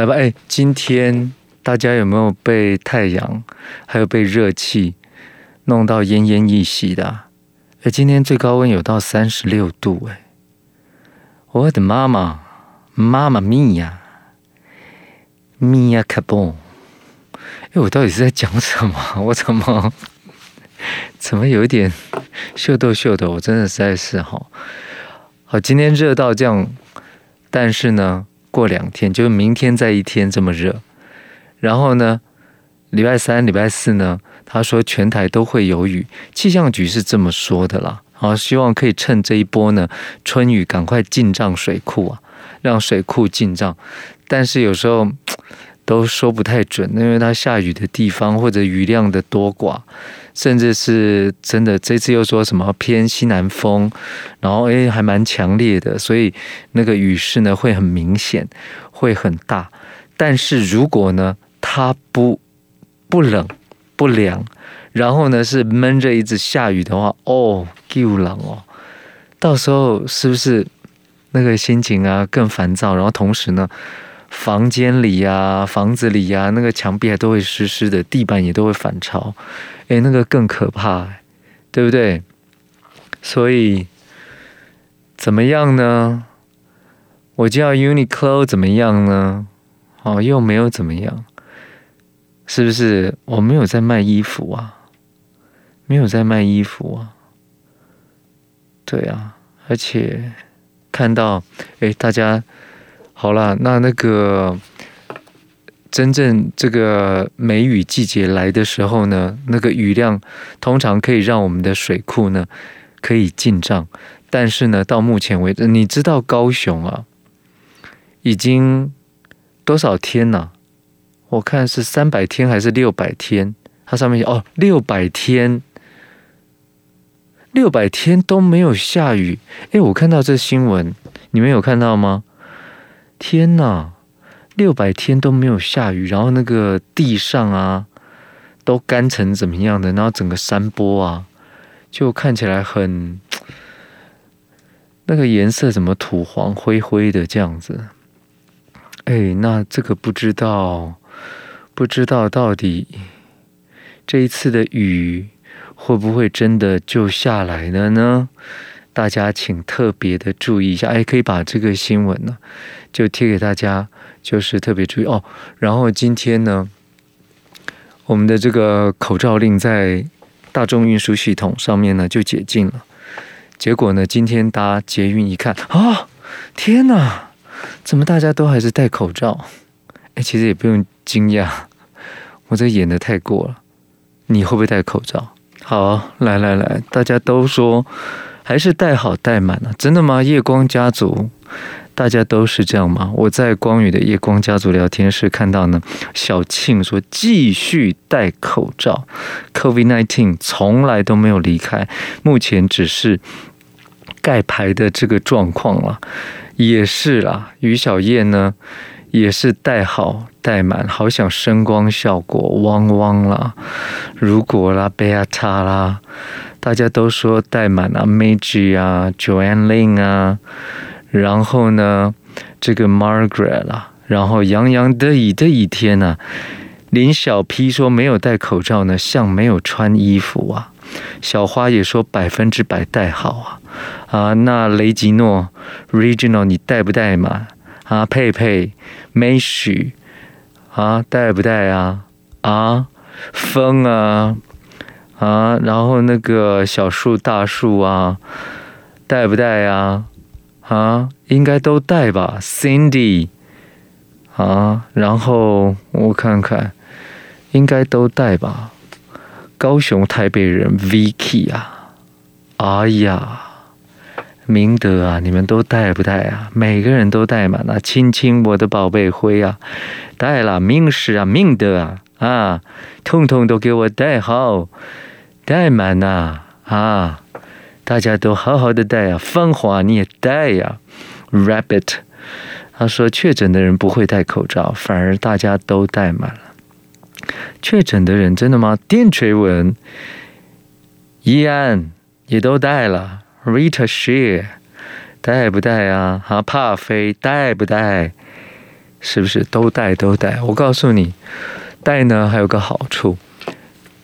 来吧，哎，今天大家有没有被太阳还有被热气弄到奄奄一息的？哎，今天最高温有到三十六度，哎，我的妈妈，妈妈咪呀，咪呀卡嘣！哎，我到底是在讲什么？我怎么怎么有一点秀逗秀逗？我真的实在是哈，好，今天热到这样，但是呢。过两天，就是明天再一天这么热，然后呢，礼拜三、礼拜四呢，他说全台都会有雨，气象局是这么说的啦。好，希望可以趁这一波呢春雨赶快进账水库啊，让水库进账。但是有时候都说不太准，因为它下雨的地方或者雨量的多寡。甚至是真的，这次又说什么偏西南风，然后诶还蛮强烈的，所以那个雨势呢会很明显，会很大。但是如果呢它不不冷不凉，然后呢是闷着一直下雨的话，哦，够冷哦，到时候是不是那个心情啊更烦躁？然后同时呢，房间里呀、房子里呀，那个墙壁还都会湿湿的，地板也都会反潮。哎，那个更可怕，对不对？所以怎么样呢？我叫 Uniqlo 怎么样呢？哦，又没有怎么样，是不是？我没有在卖衣服啊，没有在卖衣服啊。对啊，而且看到，哎，大家好了，那那个。真正这个梅雨季节来的时候呢，那个雨量通常可以让我们的水库呢可以进账，但是呢，到目前为止，你知道高雄啊，已经多少天了？我看是三百天还是六百天？它上面哦，六百天，六百天都没有下雨。诶，我看到这新闻，你们有看到吗？天呐！六百天都没有下雨，然后那个地上啊都干成怎么样的？然后整个山坡啊就看起来很 那个颜色怎么土黄灰灰的这样子？哎，那这个不知道，不知道到底这一次的雨会不会真的就下来了呢？大家请特别的注意一下，哎，可以把这个新闻呢就贴给大家。就是特别注意哦，然后今天呢，我们的这个口罩令在大众运输系统上面呢就解禁了。结果呢，今天搭捷运一看，啊、天哪，怎么大家都还是戴口罩？哎，其实也不用惊讶，我这演的太过了。你会不会戴口罩？好，来来来，大家都说还是戴好戴满了，真的吗？夜光家族。大家都是这样吗？我在光宇的夜光家族聊天室看到呢，小庆说继续戴口罩，COVID-19 从来都没有离开，目前只是盖牌的这个状况了，也是啦。于小燕呢也是戴好戴满，好想声光效果，汪汪啦，如果啦，贝亚塔啦，大家都说戴满啊，Meiji 啊，Joanne Lin 啊。然后呢，这个 Margaret 啦，然后洋洋得意的一天呢，林小 P 说没有戴口罩呢，像没有穿衣服啊。小花也说百分之百戴好啊。啊，那雷吉诺 Regional 你戴不戴嘛？啊，佩佩美许啊，戴不戴啊？啊，风啊啊，然后那个小树大树啊，带不戴啊？啊，应该都带吧，Cindy。啊，然后我看看，应该都带吧。高雄、台北人 Vicky 啊，哎呀，明德啊，你们都带不带啊？每个人都带满了。亲亲，我的宝贝灰啊，带了。明石啊，明德啊，啊，通通都给我戴好，戴满呐啊。大家都好好的戴啊，芳华你也戴呀，Rabbit，他说确诊的人不会戴口罩，反而大家都戴满了。确诊的人真的吗？电锤文，伊安也都戴了，Rita Share 戴不戴啊？哈，帕菲戴不戴？是不是都戴都戴？我告诉你，戴呢还有个好处。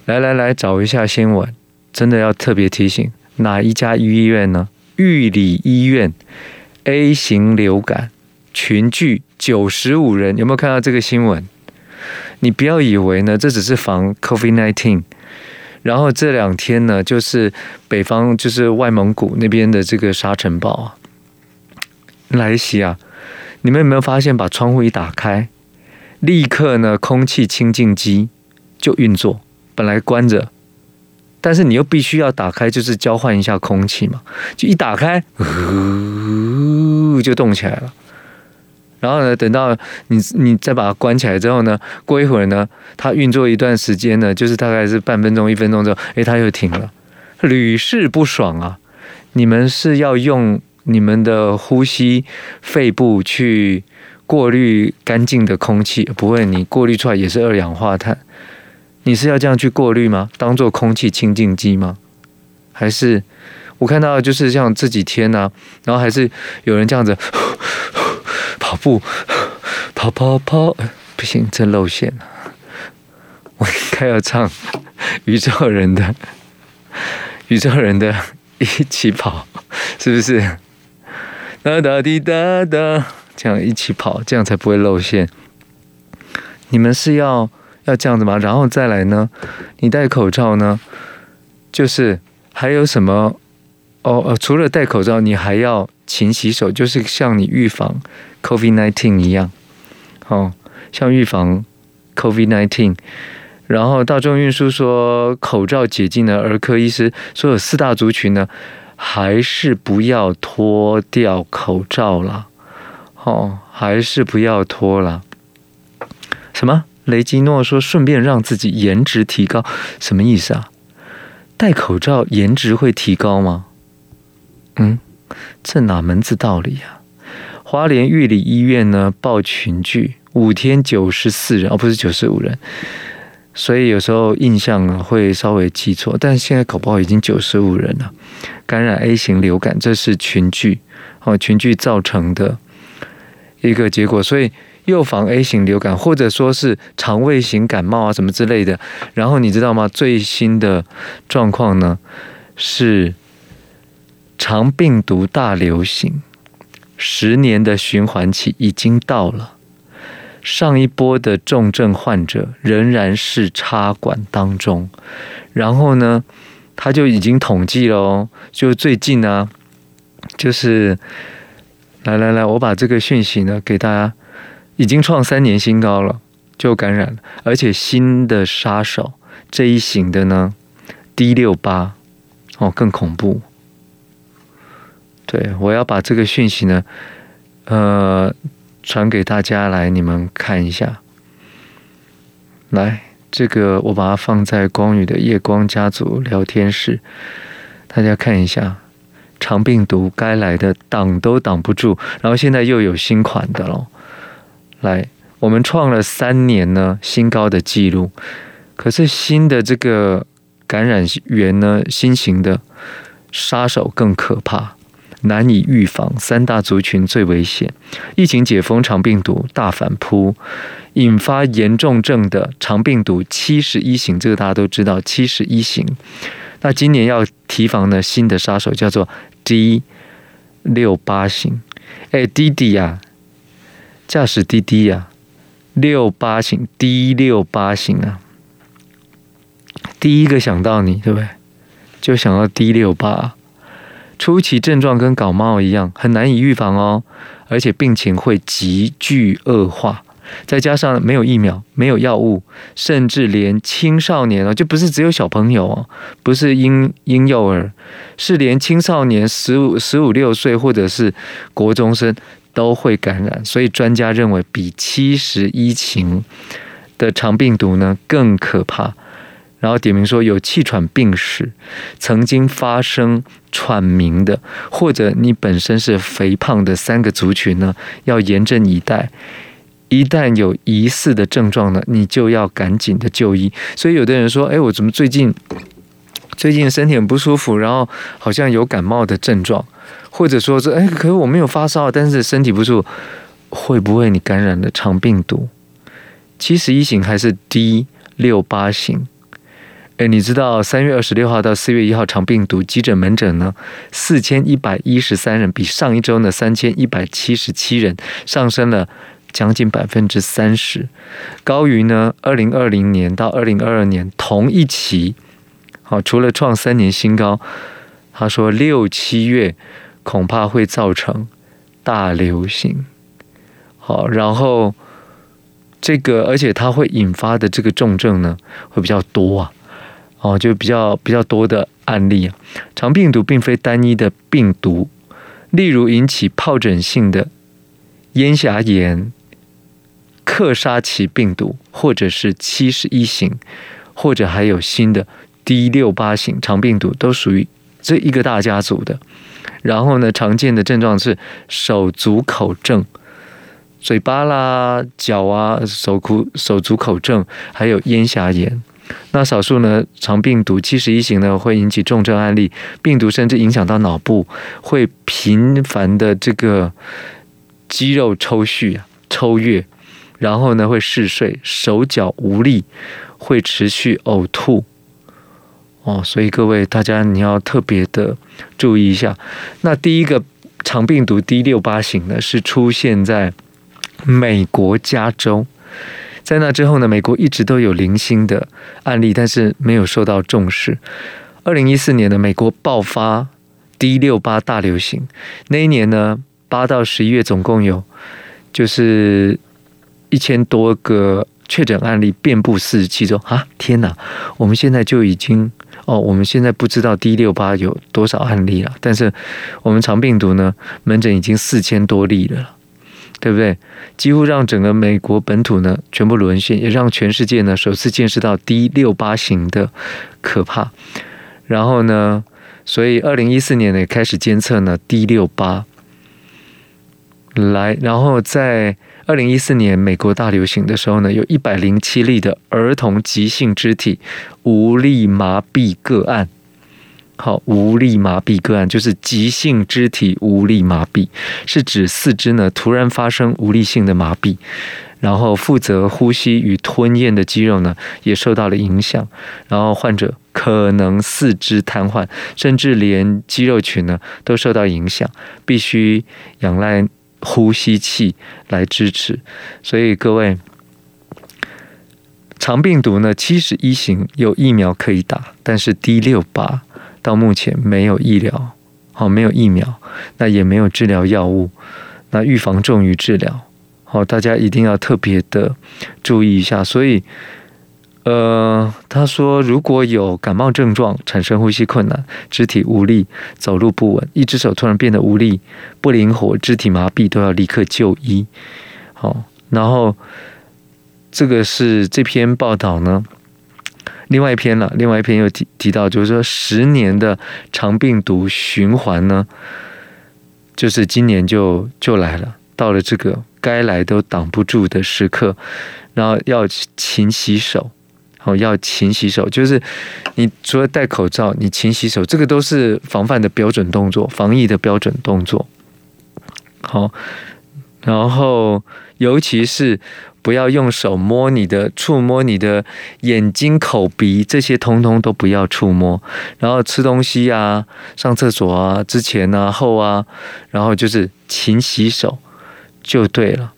来来来，找一下新闻，真的要特别提醒哪一家医院呢？玉里医院 A 型流感群聚九十五人，有没有看到这个新闻？你不要以为呢，这只是防 COVID-19。然后这两天呢，就是北方，就是外蒙古那边的这个沙尘暴啊，来袭啊！你们有没有发现，把窗户一打开，立刻呢，空气清净机就运作。本来关着，但是你又必须要打开，就是交换一下空气嘛。就一打开，呜，就动起来了。然后呢，等到你你再把它关起来之后呢，过一会儿呢，它运作一段时间呢，就是大概是半分钟、一分钟之后，哎，它又停了，屡试不爽啊！你们是要用你们的呼吸肺部去过滤干净的空气，不会，你过滤出来也是二氧化碳。你是要这样去过滤吗？当做空气清净机吗？还是我看到就是像这几天呢、然后还是有人这样子。跑步，跑跑跑，不行，真露馅了。我应该要唱 宇宙人的，宇宙人的一起跑，是不是？哒哒滴哒哒，这样一起跑，这样才不会露馅。你们是要要这样子吗？然后再来呢？你戴口罩呢？就是还有什么？哦呃，除了戴口罩，你还要勤洗手，就是像你预防。COVID-19 一样，哦，像预防 COVID-19，然后大众运输说口罩解禁了儿科医师说有四大族群呢，还是不要脱掉口罩了，哦，还是不要脱了。什么？雷吉诺说顺便让自己颜值提高，什么意思啊？戴口罩颜值会提高吗？嗯，这哪门子道理呀？花莲玉里医院呢，报群聚五天九十四人，而、哦、不是九十五人，所以有时候印象会稍微记错。但现在搞不好已经九十五人了，感染 A 型流感，这是群聚哦，群聚造成的一个结果。所以又防 A 型流感，或者说是肠胃型感冒啊什么之类的。然后你知道吗？最新的状况呢是肠病毒大流行。十年的循环期已经到了，上一波的重症患者仍然是插管当中，然后呢，他就已经统计了哦，就最近呢，就是来来来，我把这个讯息呢给大家，已经创三年新高了，就感染了，而且新的杀手这一型的呢，D 六八哦，更恐怖。对，我要把这个讯息呢，呃，传给大家来，你们看一下。来，这个我把它放在光宇的夜光家族聊天室，大家看一下，肠病毒该来的挡都挡不住，然后现在又有新款的喽。来，我们创了三年呢新高的记录，可是新的这个感染源呢，新型的杀手更可怕。难以预防，三大族群最危险。疫情解封，肠病毒大反扑，引发严重症的肠病毒七十一型，这个大家都知道，七十一型。那今年要提防的新的杀手叫做 D 六八型。哎，滴滴呀，驾驶滴滴呀，六八型，D 六八型啊，第一个想到你，对不对？就想到 D 六八。初期症状跟感冒一样，很难以预防哦，而且病情会急剧恶化。再加上没有疫苗、没有药物，甚至连青少年哦，就不是只有小朋友哦，不是婴婴幼儿，是连青少年十五、十五六岁或者是国中生都会感染。所以专家认为，比七十一型的肠病毒呢更可怕。然后点名说有气喘病史，曾经发生喘鸣的，或者你本身是肥胖的三个族群呢，要严阵以待。一旦有疑似的症状呢，你就要赶紧的就医。所以有的人说：“哎，我怎么最近最近身体很不舒服，然后好像有感冒的症状，或者说是哎，可是我没有发烧，但是身体不舒服。”会不会你感染了肠病毒？七十一型还是 D 六八型？诶，你知道三月二十六号到四月一号肠病毒急诊门诊呢，四千一百一十三人，比上一周呢三千一百七十七人上升了将近百分之三十，高于呢二零二零年到二零二二年同一期。好，除了创三年新高，他说六七月恐怕会造成大流行。好，然后这个而且它会引发的这个重症呢会比较多啊。哦，就比较比较多的案例啊。肠病毒并非单一的病毒，例如引起疱疹性的咽峡炎、克沙奇病毒，或者是七十一型，或者还有新的 D 六八型肠病毒，都属于这一个大家族的。然后呢，常见的症状是手足口症，嘴巴啦、脚啊、手足手足口症，还有咽峡炎。那少数呢，肠病毒七十一型呢会引起重症案例，病毒甚至影响到脑部，会频繁的这个肌肉抽搐啊、抽跃，然后呢会嗜睡、手脚无力，会持续呕吐。哦，所以各位大家你要特别的注意一下。那第一个肠病毒 D 六八型呢是出现在美国加州。在那之后呢，美国一直都有零星的案例，但是没有受到重视。二零一四年呢，美国爆发 D 六八大流行，那一年呢，八到十一月总共有就是一千多个确诊案例，遍布四十七州。啊，天哪！我们现在就已经哦，我们现在不知道 D 六八有多少案例了，但是我们肠病毒呢，门诊已经四千多例了。对不对？几乎让整个美国本土呢全部沦陷，也让全世界呢首次见识到 D 六八型的可怕。然后呢，所以二零一四年呢开始监测呢 D 六八来，然后在二零一四年美国大流行的时候呢，有一百零七例的儿童急性肢体无力麻痹个案。好，无力麻痹个案就是急性肢体无力麻痹，是指四肢呢突然发生无力性的麻痹，然后负责呼吸与吞咽的肌肉呢也受到了影响，然后患者可能四肢瘫痪，甚至连肌肉群呢都受到影响，必须仰赖呼吸器来支持。所以各位，肠病毒呢七十一型有疫苗可以打，但是 D 六八。到目前没有医疗，好，没有疫苗，那也没有治疗药物，那预防重于治疗，好，大家一定要特别的注意一下。所以，呃，他说如果有感冒症状，产生呼吸困难、肢体无力、走路不稳、一只手突然变得无力、不灵活、肢体麻痹，都要立刻就医。好，然后这个是这篇报道呢。另外一篇了，另外一篇又提提到，就是说十年的肠病毒循环呢，就是今年就就来了，到了这个该来都挡不住的时刻，然后要勤洗手，哦，要勤洗手，就是你除了戴口罩，你勤洗手，这个都是防范的标准动作，防疫的标准动作，好，然后尤其是。不要用手摸你的、触摸你的眼睛、口鼻，这些通通都不要触摸。然后吃东西啊、上厕所啊、之前啊、后啊，然后就是勤洗手就对了。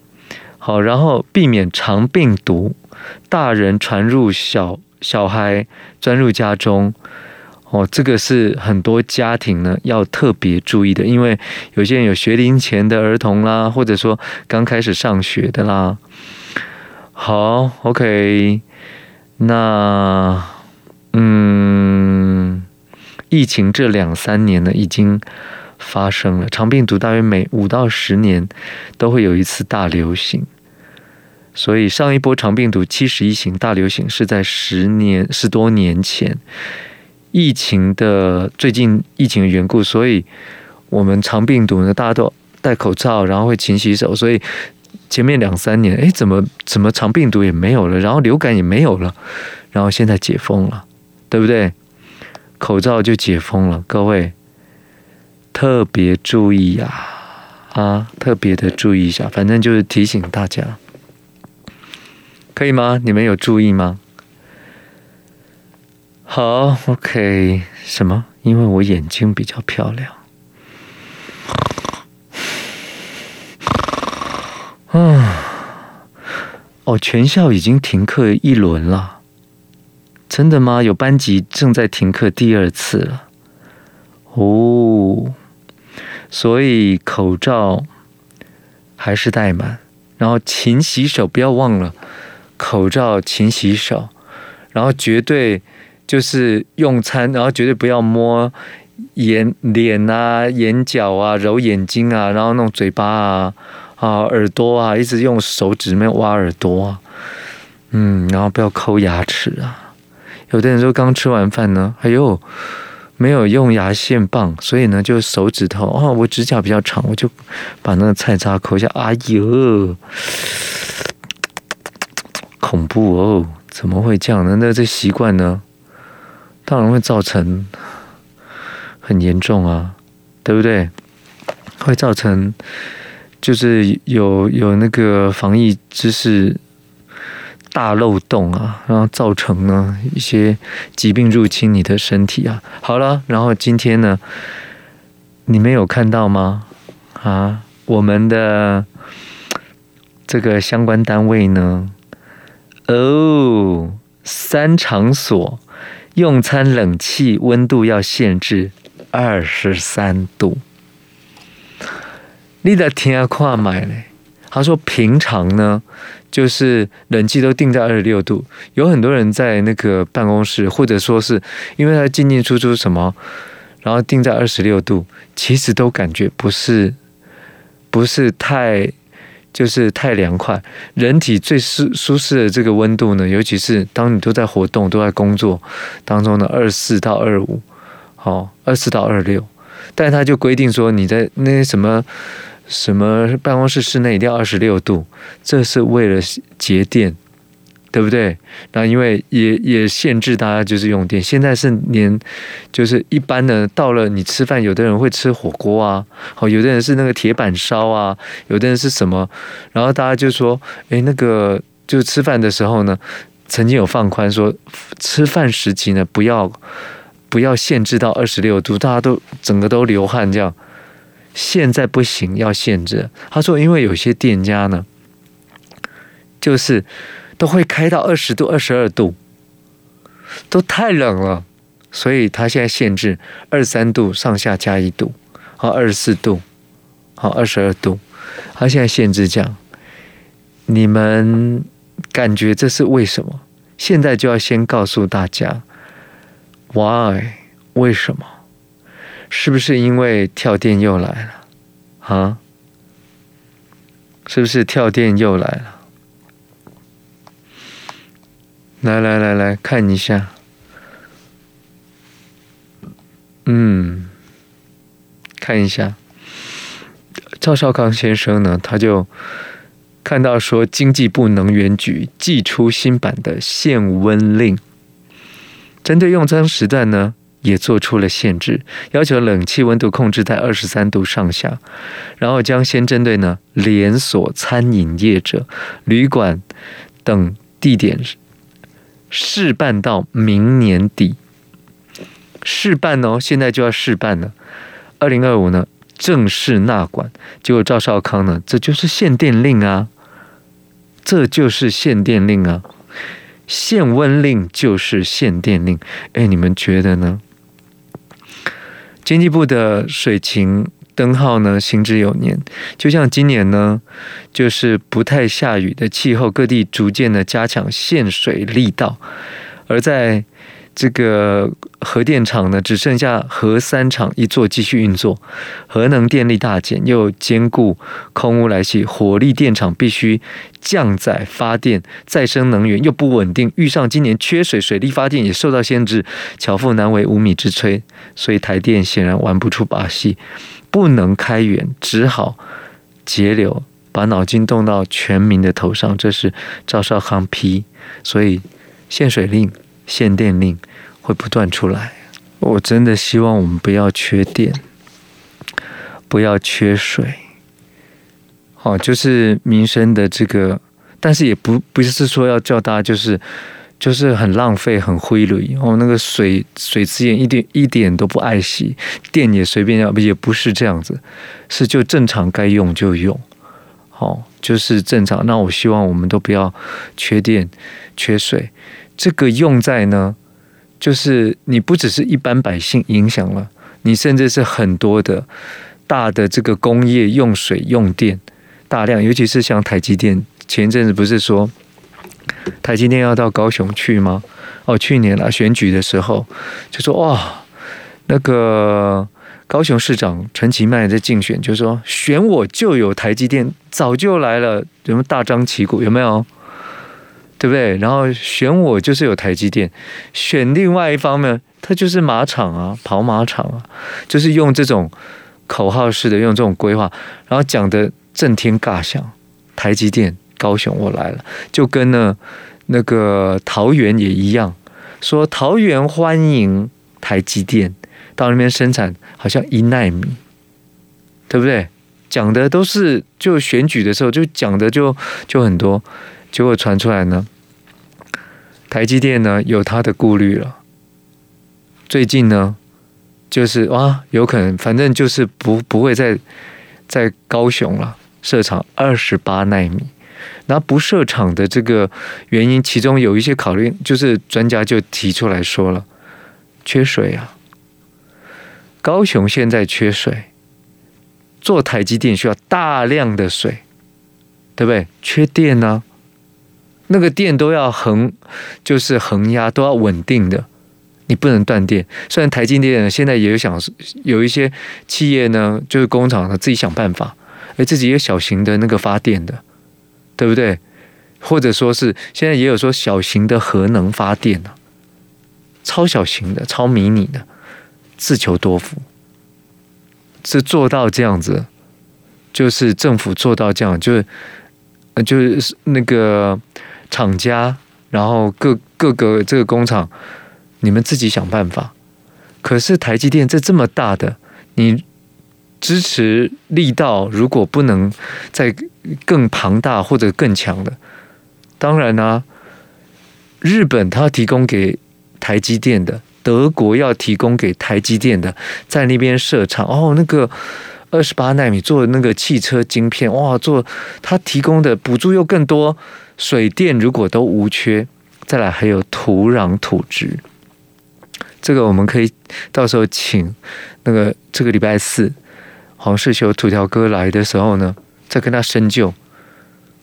好，然后避免肠病毒大人传入小小孩钻入家中。哦，这个是很多家庭呢要特别注意的，因为有些人有学龄前的儿童啦，或者说刚开始上学的啦。好，OK，那嗯，疫情这两三年呢已经发生了，肠病毒大约每五到十年都会有一次大流行，所以上一波长病毒七十一型大流行是在十年十多年前，疫情的最近疫情的缘故，所以我们长病毒呢大家都戴口罩，然后会勤洗手，所以。前面两三年，哎，怎么怎么长病毒也没有了，然后流感也没有了，然后现在解封了，对不对？口罩就解封了，各位特别注意呀、啊，特别的注意一下。反正就是提醒大家，可以吗？你们有注意吗？好，OK。什么？因为我眼睛比较漂亮。啊，哦，全校已经停课一轮了。真的吗？有班级正在停课第二次了。哦。所以口罩还是戴满，然后勤洗手，不要忘了口罩勤洗手，然后绝对就是用餐，然后绝对不要摸眼脸啊、眼角啊、揉眼睛啊，然后弄嘴巴啊、啊耳朵啊，一直用手指没有挖耳朵啊，嗯，然后不要抠牙齿啊。有的人说刚吃完饭呢，哎呦。没有用牙线棒，所以呢，就手指头哦，我指甲比较长，我就把那个菜渣抠一下。哎呦，恐怖哦！怎么会这样呢？那这习惯呢，当然会造成很严重啊，对不对？会造成就是有有那个防疫知识。大漏洞啊，然后造成呢一些疾病入侵你的身体啊。好了，然后今天呢，你们有看到吗？啊，我们的这个相关单位呢，哦，三场所用餐冷气温度要限制二十三度。你的天啊，快买嘞！他说平常呢。就是冷气都定在二十六度，有很多人在那个办公室，或者说是因为他进进出出什么，然后定在二十六度，其实都感觉不是不是太就是太凉快。人体最舒舒适的这个温度呢，尤其是当你都在活动、都在工作当中的二四到二五，好，二四到二六，但是他就规定说你在那些什么。什么办公室室内一定要二十六度，这是为了节电，对不对？那因为也也限制大家就是用电。现在是连就是一般的，到了你吃饭，有的人会吃火锅啊，好，有的人是那个铁板烧啊，有的人是什么，然后大家就说，诶，那个就吃饭的时候呢，曾经有放宽说，吃饭时期呢，不要不要限制到二十六度，大家都整个都流汗这样。现在不行，要限制。他说，因为有些店家呢，就是都会开到二十度、二十二度，都太冷了，所以他现在限制二十三度上下加一度，好，二十四度，好，二十二度。他现在限制这样，你们感觉这是为什么？现在就要先告诉大家，why？为什么？是不是因为跳电又来了啊？是不是跳电又来了？来来来来看一下，嗯，看一下，赵少康先生呢，他就看到说，经济部能源局祭出新版的限温令，针对用餐时段呢。也做出了限制，要求冷气温度控制在二十三度上下，然后将先针对呢连锁餐饮业者、旅馆等地点试办到明年底。试办哦，现在就要试办了。二零二五呢正式纳管，结果赵少康呢，这就是限电令啊，这就是限电令啊，限温令就是限电令。哎，你们觉得呢？经济部的水情灯号呢，行之有年。就像今年呢，就是不太下雨的气候，各地逐渐的加强限水力道，而在。这个核电厂呢，只剩下核三厂一座继续运作，核能电力大减，又兼顾空污来袭，火力电厂必须降载发电，再生能源又不稳定，遇上今年缺水，水力发电也受到限制，巧妇难为无米之炊，所以台电显然玩不出把戏，不能开源，只好节流，把脑筋动到全民的头上，这是赵少康批，所以限水令。限电令会不断出来，我真的希望我们不要缺电，不要缺水，好，就是民生的这个，但是也不不是说要叫大家就是就是很浪费、很挥霍哦。那个水水资源一点一点都不爱惜，电也随便要，也不是这样子，是就正常该用就用。好，就是正常。那我希望我们都不要缺电、缺水。这个用在呢，就是你不只是一般百姓影响了，你甚至是很多的大的这个工业用水用电。大量，尤其是像台积电，前一阵子不是说台积电要到高雄去吗？哦，去年啊选举的时候就说哇，那个高雄市长陈其迈在竞选，就说选我就有台积电，早就来了，什么大张旗鼓有没有？对不对？然后选我就是有台积电，选另外一方面，他就是马场啊，跑马场啊，就是用这种口号式的，用这种规划，然后讲的。震天尬响，台积电高雄我来了，就跟呢那个桃园也一样，说桃园欢迎台积电到那边生产，好像一奈米，对不对？讲的都是就选举的时候就讲的就就很多，结果传出来呢，台积电呢有他的顾虑了，最近呢就是哇有可能，反正就是不不会再在高雄了。设厂二十八奈米，那不设厂的这个原因，其中有一些考虑，就是专家就提出来说了，缺水啊。高雄现在缺水，做台积电需要大量的水，对不对？缺电呢、那个电都要恒，就是恒压都要稳定的，你不能断电。虽然台积电现在也有想有一些企业呢，就是工厂呢自己想办法。哎，自己有小型的那个发电的，对不对？或者说是现在也有说小型的核能发电呢，超小型的、超迷你的，自求多福。是做到这样子，就是政府做到这样，就是就是那个厂家，然后各各个这个工厂，你们自己想办法。可是台积电这这么大的，你。支持力道如果不能再更庞大或者更强的，当然呢、日本它提供给台积电的，德国要提供给台积电的，在那边设厂哦，那个二十八纳米做的那个汽车晶片哇，做它提供的补助又更多，水电如果都无缺，再来还有土壤土质，这个我们可以到时候请那个这个礼拜四。黄世修土条哥来的时候呢，在跟他深究，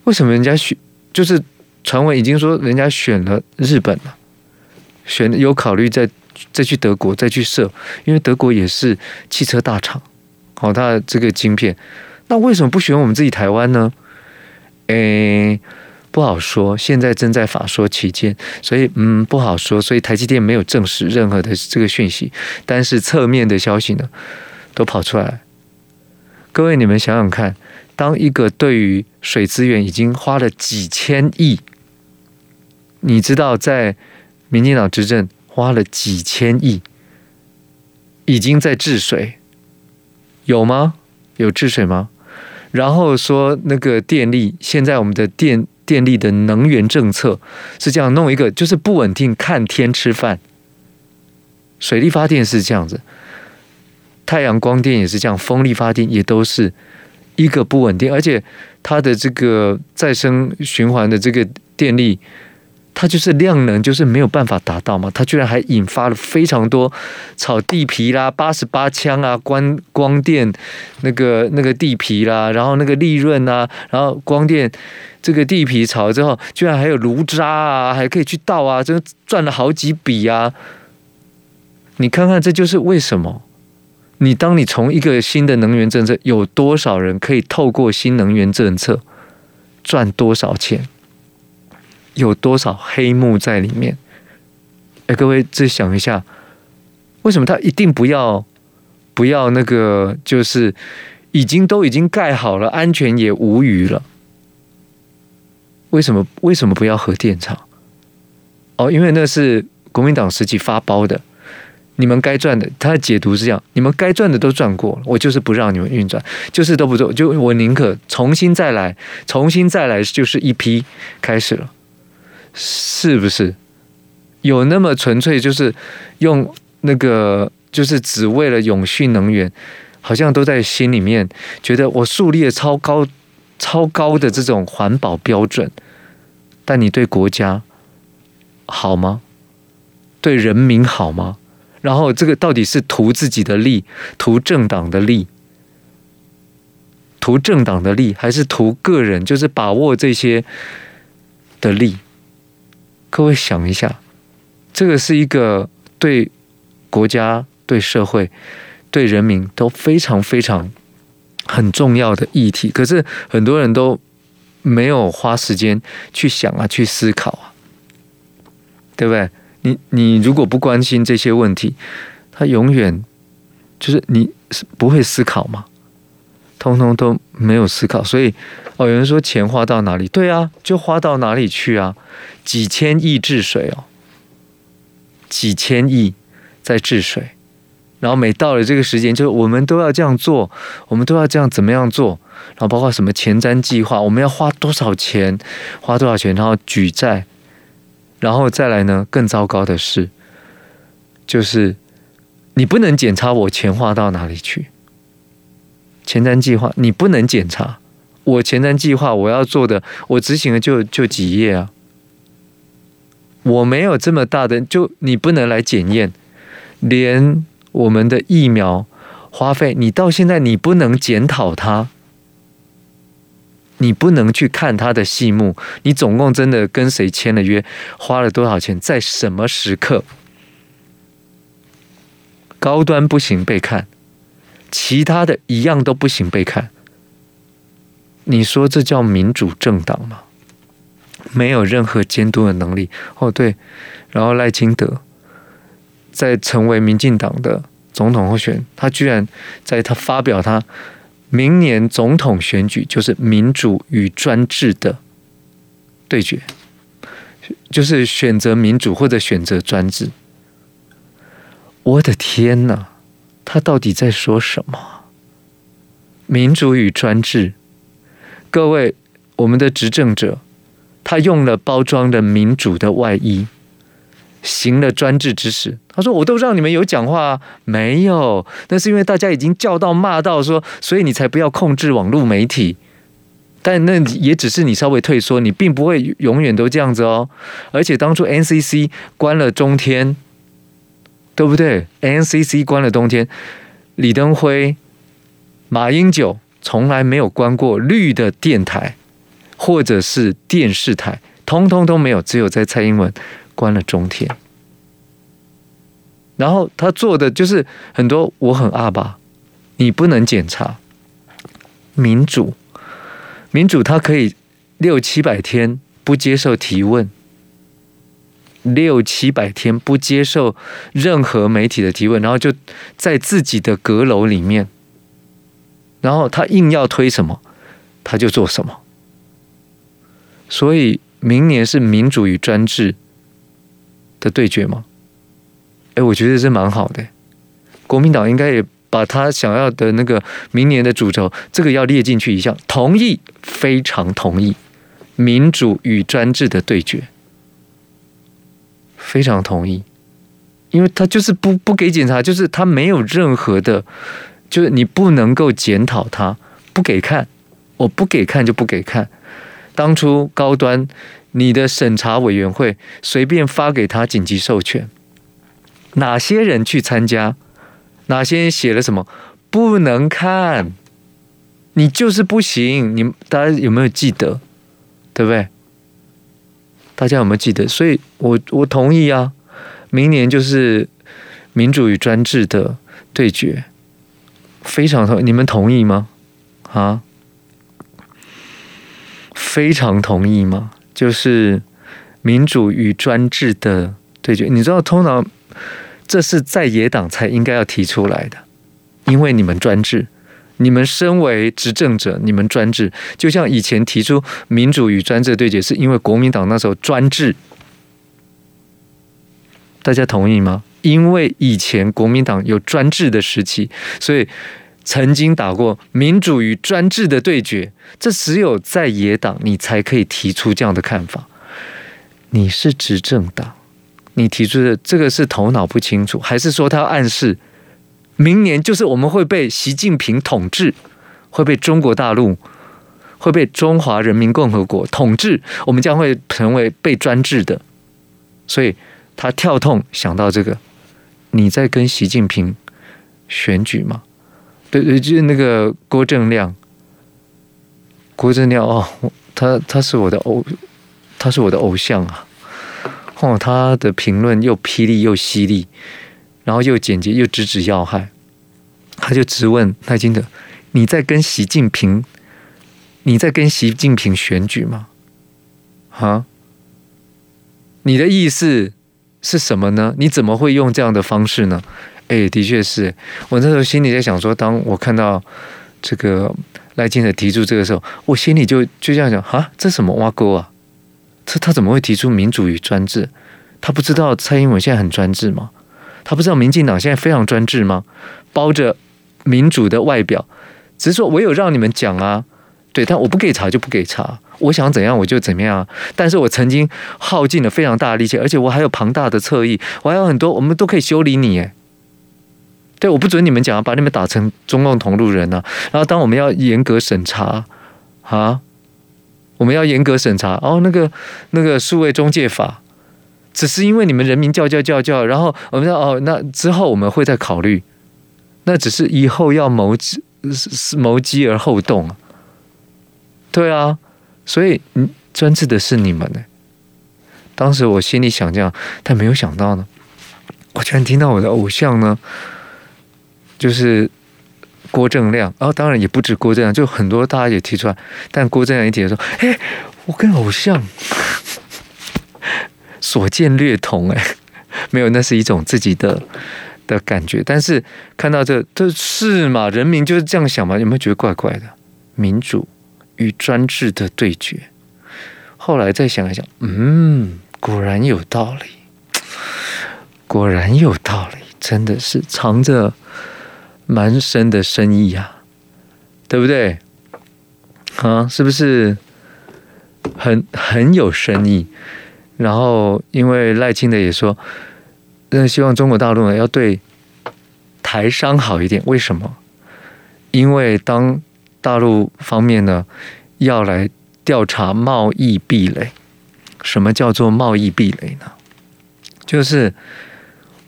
为什么人家选就是传闻已经说人家选了日本了，选有考虑再再去德国再去设，因为德国也是汽车大厂，好，他的这个晶片，那为什么不选我们自己台湾呢？诶，不好说，现在正在法说期间，所以嗯不好说，所以台积电没有证实任何的这个讯息，但是侧面的消息呢都跑出来。各位，你们想想看，当一个对于水资源已经花了几千亿，你知道在民进党执政花了几千亿，已经在治水，有吗？有治水吗？然后说那个电力，现在我们的电电力的能源政策是这样弄一个，就是不稳定，看天吃饭。水力发电是这样子。太阳光电也是这样，风力发电也都是一个不稳定，而且它的这个再生循环的这个电力，它就是量能就是没有办法达到嘛，它居然还引发了非常多炒地皮啦、八十八枪啊、光光电那个那个地皮啦，然后那个利润啊，然后光电这个地皮炒了之后，居然还有炉渣啊，还可以去倒啊，这赚了好几笔啊！你看看，这就是为什么。你当你从一个新的能源政策，有多少人可以透过新能源政策赚多少钱？有多少黑幕在里面？哎，各位再想一下，为什么他一定不要不要那个？就是已经都已经盖好了，安全也无虞了。为什么为什么不要核电厂？哦，因为那是国民党时期发包的。你们该赚的，他的解读是这样：你们该赚的都赚过了，我就是不让你们运转，就是都不做，就我宁可重新再来，重新再来就是一批开始了，是不是？有那么纯粹，就是用那个，就是只为了永续能源，好像都在心里面觉得我树立了超高、超高的这种环保标准，但你对国家好吗？对人民好吗？然后这个到底是图自己的利，图政党的利，图政党的利，还是图个人？就是把握这些的利。各位想一下，这个是一个对国家、对社会、对人民都非常非常很重要的议题。可是很多人都没有花时间去想啊，去思考啊，对不对？你你如果不关心这些问题，他永远就是你是不会思考嘛，通通都没有思考。所以哦，有人说钱花到哪里？对啊，就花到哪里去啊？几千亿治水哦，几千亿在治水，然后每到了这个时间，就我们都要这样做，我们都要这样怎么样做？然后包括什么前瞻计划，我们要花多少钱？花多少钱？然后举债。然后再来呢？更糟糕的是，就是你不能检查我钱花到哪里去。前瞻计划你不能检查，我前瞻计划我要做的，我执行的就就几页啊。我没有这么大的，就你不能来检验，连我们的疫苗花费，你到现在你不能检讨它。你不能去看他的戏目，你总共真的跟谁签了约，花了多少钱，在什么时刻？高端不行被看，其他的一样都不行被看。你说这叫民主政党吗？没有任何监督的能力。哦，对，然后赖清德在成为民进党的总统候选人，他居然在他发表他。明年总统选举就是民主与专制的对决，就是选择民主或者选择专制。我的天哪，他到底在说什么？民主与专制，各位，我们的执政者，他用了包装的民主的外衣。行了专制之实，他说：“我都让你们有讲话，没有？那是因为大家已经叫到骂到说，所以你才不要控制网络媒体。但那也只是你稍微退缩，你并不会永远都这样子哦。而且当初 NCC 关了中天，对不对？NCC 关了中天，李登辉、马英九从来没有关过绿的电台或者是电视台，通通都没有，只有在蔡英文。”关了中天，然后他做的就是很多我很阿爸，你不能检查。民主，民主他可以六七百天不接受提问，六七百天不接受任何媒体的提问，然后就在自己的阁楼里面，然后他硬要推什么，他就做什么，所以明年是民主与专制的对决吗？哎，我觉得这蛮好的。国民党应该也把他想要的那个明年的主轴，这个要列进去一项。同意，非常同意。民主与专制的对决，非常同意。因为他就是不不给检查，就是他没有任何的，就是你不能够检讨他，不给看，我不给看就不给看。当初高端。你的审查委员会随便发给他紧急授权，哪些人去参加？哪些人写了什么？不能看，你就是不行。你们大家有没有记得？对不对？大家有没有记得？所以我我同意啊，明年就是民主与专制的对决，非常同。你们同意吗？啊？非常同意吗？就是民主与专制的对决，你知道，通常这是在野党才应该要提出来的，因为你们专制，你们身为执政者，你们专制，就像以前提出民主与专制的对决，是因为国民党那时候专制，大家同意吗？因为以前国民党有专制的时期，所以曾经打过民主与专制的对决。这只有在野党，你才可以提出这样的看法。你是执政党，你提出的这个是头脑不清楚，还是说他暗示明年就是我们会被习近平统治，会被中国大陆？会被中华人民共和国统治，我们将会成为被专制的，所以他跳痛想到这个，你在跟习近平选举吗？对，就是那个郭正亮，郭正亮哦，他他是我的偶，他是我的偶像啊！哦，他的评论又霹雳又犀利，然后又简洁又直指要害，他就直问赖清德：你在跟习近平？你在跟习近平选举吗？啊？你的意思是什么呢？你怎么会用这样的方式呢？哎，的确是我那时候心里在想说，当我看到这个赖清德提出这个时候，我心里就就这样想：啊，这什么挖沟啊？这他怎么会提出民主与专制？他不知道蔡英文现在很专制吗？他不知道民进党现在非常专制吗？包着民主的外表，只是说我有让你们讲啊。对，但我不给查就不给查，我想怎样我就怎么样。但是我曾经耗尽了非常大的力气，而且我还有庞大的侧翼，我还有很多，我们都可以修理你。哎，对，我不准你们讲，把你们打成中共同路人啊。然后当我们要严格审查啊，我们要严格审查哦，那个那个数位中介法，只是因为你们人民叫叫叫叫，然后我们说哦，那之后我们会再考虑，那只是以后要谋之谋机而后动。对啊，所以，专制的是你们呢。当时我心里想这样，但没有想到呢，我居然听到我的偶像呢，就是郭正亮。然后当然也不止郭正亮，就很多大家也提出来。但郭正亮一提说：“哎，我跟偶像 所见略同。”哎，没有，那是一种自己的的感觉。但是看到这，这是嘛？人民就是这样想嘛？有没有觉得怪怪的？民主。与专制的对决，后来再想一想，嗯，果然有道理，果然有道理，真的是藏着蛮深的深意啊，对不对？啊，是不是很很有深意？然后，因为赖清德也说，那希望中国大陆呢要对台商好一点，为什么？因为当大陆方面呢，要来调查贸易壁垒。什么叫做贸易壁垒呢？就是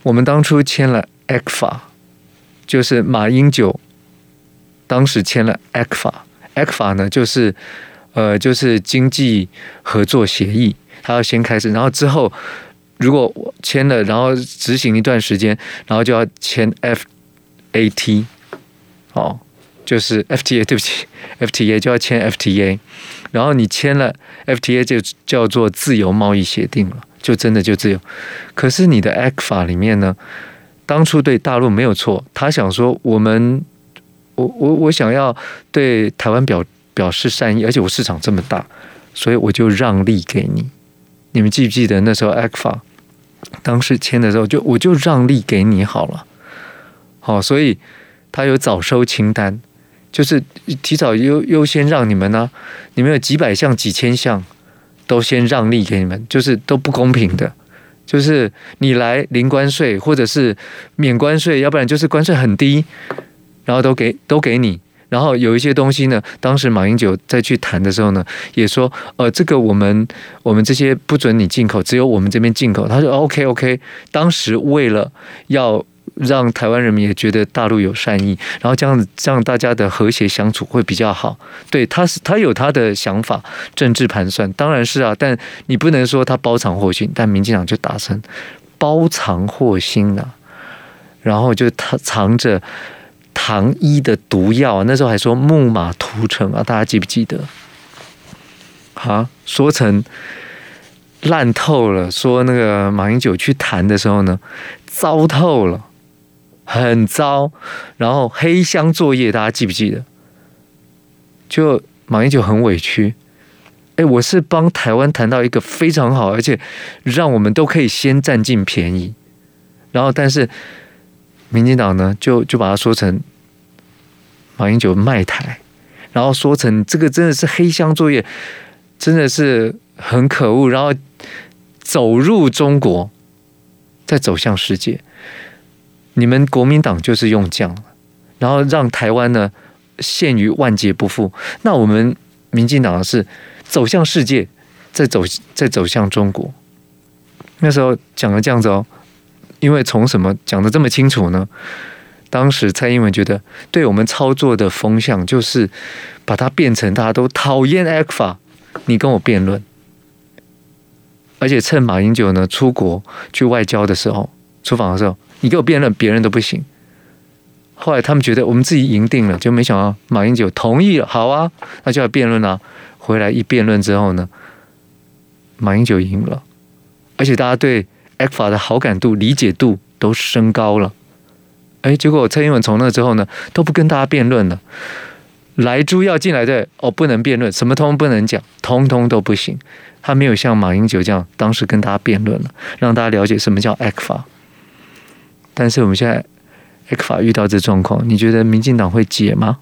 我们当初签了 ECFA，就是马英九当时签了 ECFA，ECFA 呢就是呃就是经济合作协议，他要先开始，然后之后如果签了，然后执行一段时间，然后就要签 FAT，哦。就是 FTA，对不起，FTA 就要签 FTA，然后你签了 FTA 就叫做自由贸易协定了，就真的就自由。可是你的 ECFA 里面呢，当初对大陆没有错，他想说我们，我我我想要对台湾表表示善意，而且我市场这么大，所以我就让利给你。你们记不记得那时候 ECFA 当时签的时候就我就让利给你好了，好，所以他有早收清单。就是提早优优先让你们呢、你们有几百项、几千项，都先让利给你们，就是都不公平的。就是你来零关税，或者是免关税，要不然就是关税很低，然后都给都给你。然后有一些东西呢，当时马英九再去谈的时候呢，也说呃，这个我们我们这些不准你进口，只有我们这边进口。他说 OK OK，当时为了要。让台湾人民也觉得大陆有善意，然后这样这样大家的和谐相处会比较好。对，他是他有他的想法，政治盘算当然是啊，但你不能说他包藏祸心。但民进党就打成包藏祸心了，然后就他藏着糖衣的毒药，那时候还说木马屠城啊，大家记不记得？啊，说成烂透了，说那个马英九去谈的时候呢，糟透了。很糟，然后黑箱作业，大家记不记得？就马英九很委屈，哎，我是帮台湾谈到一个非常好，而且让我们都可以先占尽便宜，然后但是民进党呢，就就把它说成马英九卖台，然后说成这个真的是黑箱作业，真的是很可恶，然后走入中国，再走向世界。你们国民党就是用这样，然后让台湾呢陷于万劫不复。那我们民进党是走向世界，再走再走向中国。那时候讲了这样子哦，因为从什么讲的这么清楚呢？当时蔡英文觉得，对我们操作的风向就是把它变成大家都讨厌 ECFA，你跟我辩论，而且趁马英九呢出国去外交的时候，出访的时候。你给我辩论，别人都不行。后来他们觉得我们自己赢定了，就没想到马英九同意了。好啊，那就要辩论啊。回来一辩论之后呢，马英九赢了，而且大家对 ECFA 的好感度、理解度都升高了。哎，结果蔡英文从那之后呢，都不跟大家辩论了。莱猪要进来的哦，不能辩论，什么通不能讲，通通都不行。他没有像马英九这样，当时跟大家辩论了，让大家了解什么叫 ECFA。但是我们现在 X 法遇到这状况，你觉得民进党会解吗？